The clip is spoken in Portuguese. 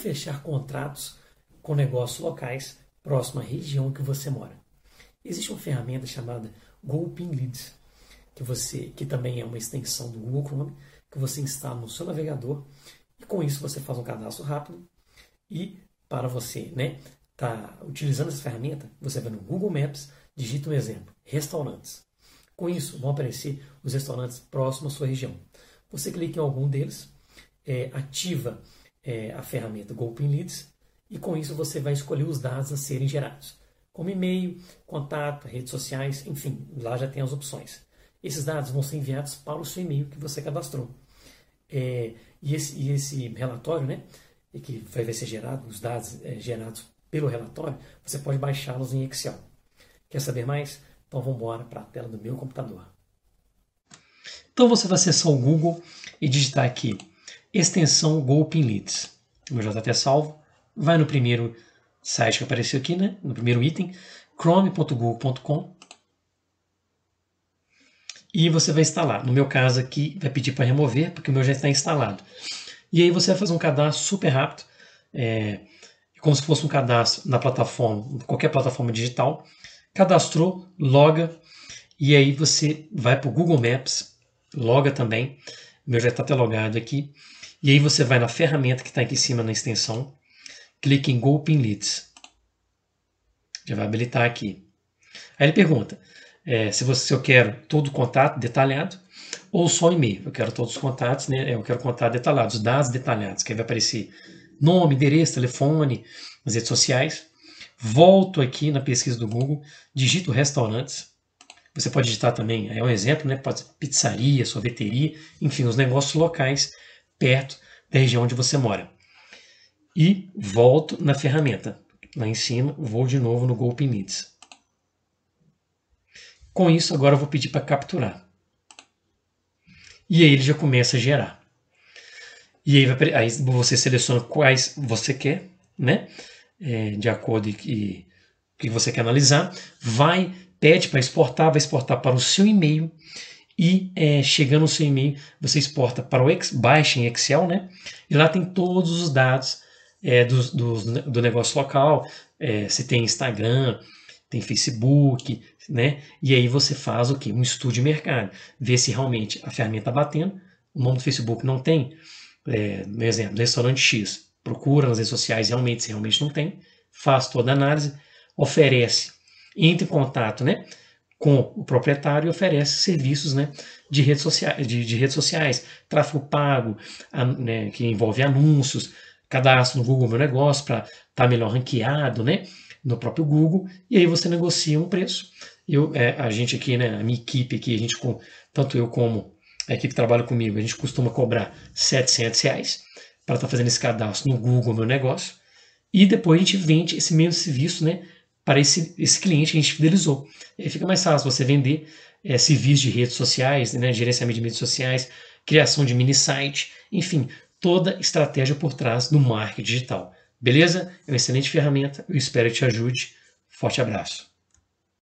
fechar contratos com negócios locais próximo à região que você mora. Existe uma ferramenta chamada Golpin Leads, que você, que também é uma extensão do Google Chrome, que você instala no seu navegador e com isso você faz um cadastro rápido e para você, né, tá utilizando essa ferramenta, você vai no Google Maps, digita um exemplo, restaurantes. Com isso vão aparecer os restaurantes próximos à sua região. Você clica em algum deles, é, ativa é, a ferramenta Golpin Leads e com isso você vai escolher os dados a serem gerados, como e-mail, contato, redes sociais, enfim, lá já tem as opções. Esses dados vão ser enviados para o seu e-mail que você cadastrou. É, e, esse, e, esse, relatório, né, que vai ser gerado, os dados é, gerados pelo relatório, você pode baixá-los em Excel. Quer saber mais? Então vamos embora para a tela do meu computador. Então você vai acessar o Google e digitar aqui extensão Golpin Leads. O meu já está até salvo. Vai no primeiro site que apareceu aqui, né? no primeiro item, chrome.google.com e você vai instalar. No meu caso aqui, vai pedir para remover, porque o meu já está instalado. E aí você vai fazer um cadastro super rápido, é, como se fosse um cadastro na plataforma, qualquer plataforma digital. Cadastrou, loga, e aí você vai para o Google Maps, loga também. O meu já está até logado aqui. E aí você vai na ferramenta que está aqui em cima na extensão, clique em Golpin Leads. Já vai habilitar aqui. Aí ele pergunta é, se, você, se eu quero todo o contato detalhado ou só e-mail. Eu quero todos os contatos, né? Eu quero contato detalhado, os dados detalhados, que aí vai aparecer nome, endereço, telefone, as redes sociais. Volto aqui na pesquisa do Google, digito restaurantes. Você pode digitar também, é um exemplo, né? Pizzaria, sorveteria, enfim, os negócios locais perto da região onde você mora. E volto na ferramenta. Lá em cima, vou de novo no Golpin Leads. Com isso, agora eu vou pedir para capturar. E aí ele já começa a gerar. E aí, vai, aí você seleciona quais você quer, né? É, de acordo com o que você quer analisar. Vai, pede para exportar, vai exportar para o seu e-mail. E é, chegando no seu e-mail, você exporta para o Excel, baixa em Excel, né? E lá tem todos os dados é, do, do, do negócio local, é, se tem Instagram, tem Facebook, né? E aí você faz o que? Um estudo de mercado, vê se realmente a ferramenta está batendo. O nome do Facebook não tem, é, no exemplo, restaurante X. Procura nas redes sociais realmente se realmente não tem, faz toda a análise, oferece, entra em contato, né? Com o proprietário e oferece serviços né, de, redes sociais, de, de redes sociais, tráfego pago, a, né, que envolve anúncios, cadastro no Google Meu Negócio para estar tá melhor ranqueado, né? no próprio Google, e aí você negocia um preço. Eu, é, a gente aqui, né, a minha equipe aqui, a gente, tanto eu como a equipe que trabalha comigo, a gente costuma cobrar 700 reais para estar tá fazendo esse cadastro no Google Meu Negócio, e depois a gente vende esse mesmo serviço né, para esse, esse cliente que a gente fidelizou. E aí fica mais fácil você vender é, serviços de redes sociais, né, gerenciamento de redes sociais, criação de mini site, enfim, toda estratégia por trás do marketing digital. Beleza? É uma excelente ferramenta, eu espero que te ajude. Forte abraço.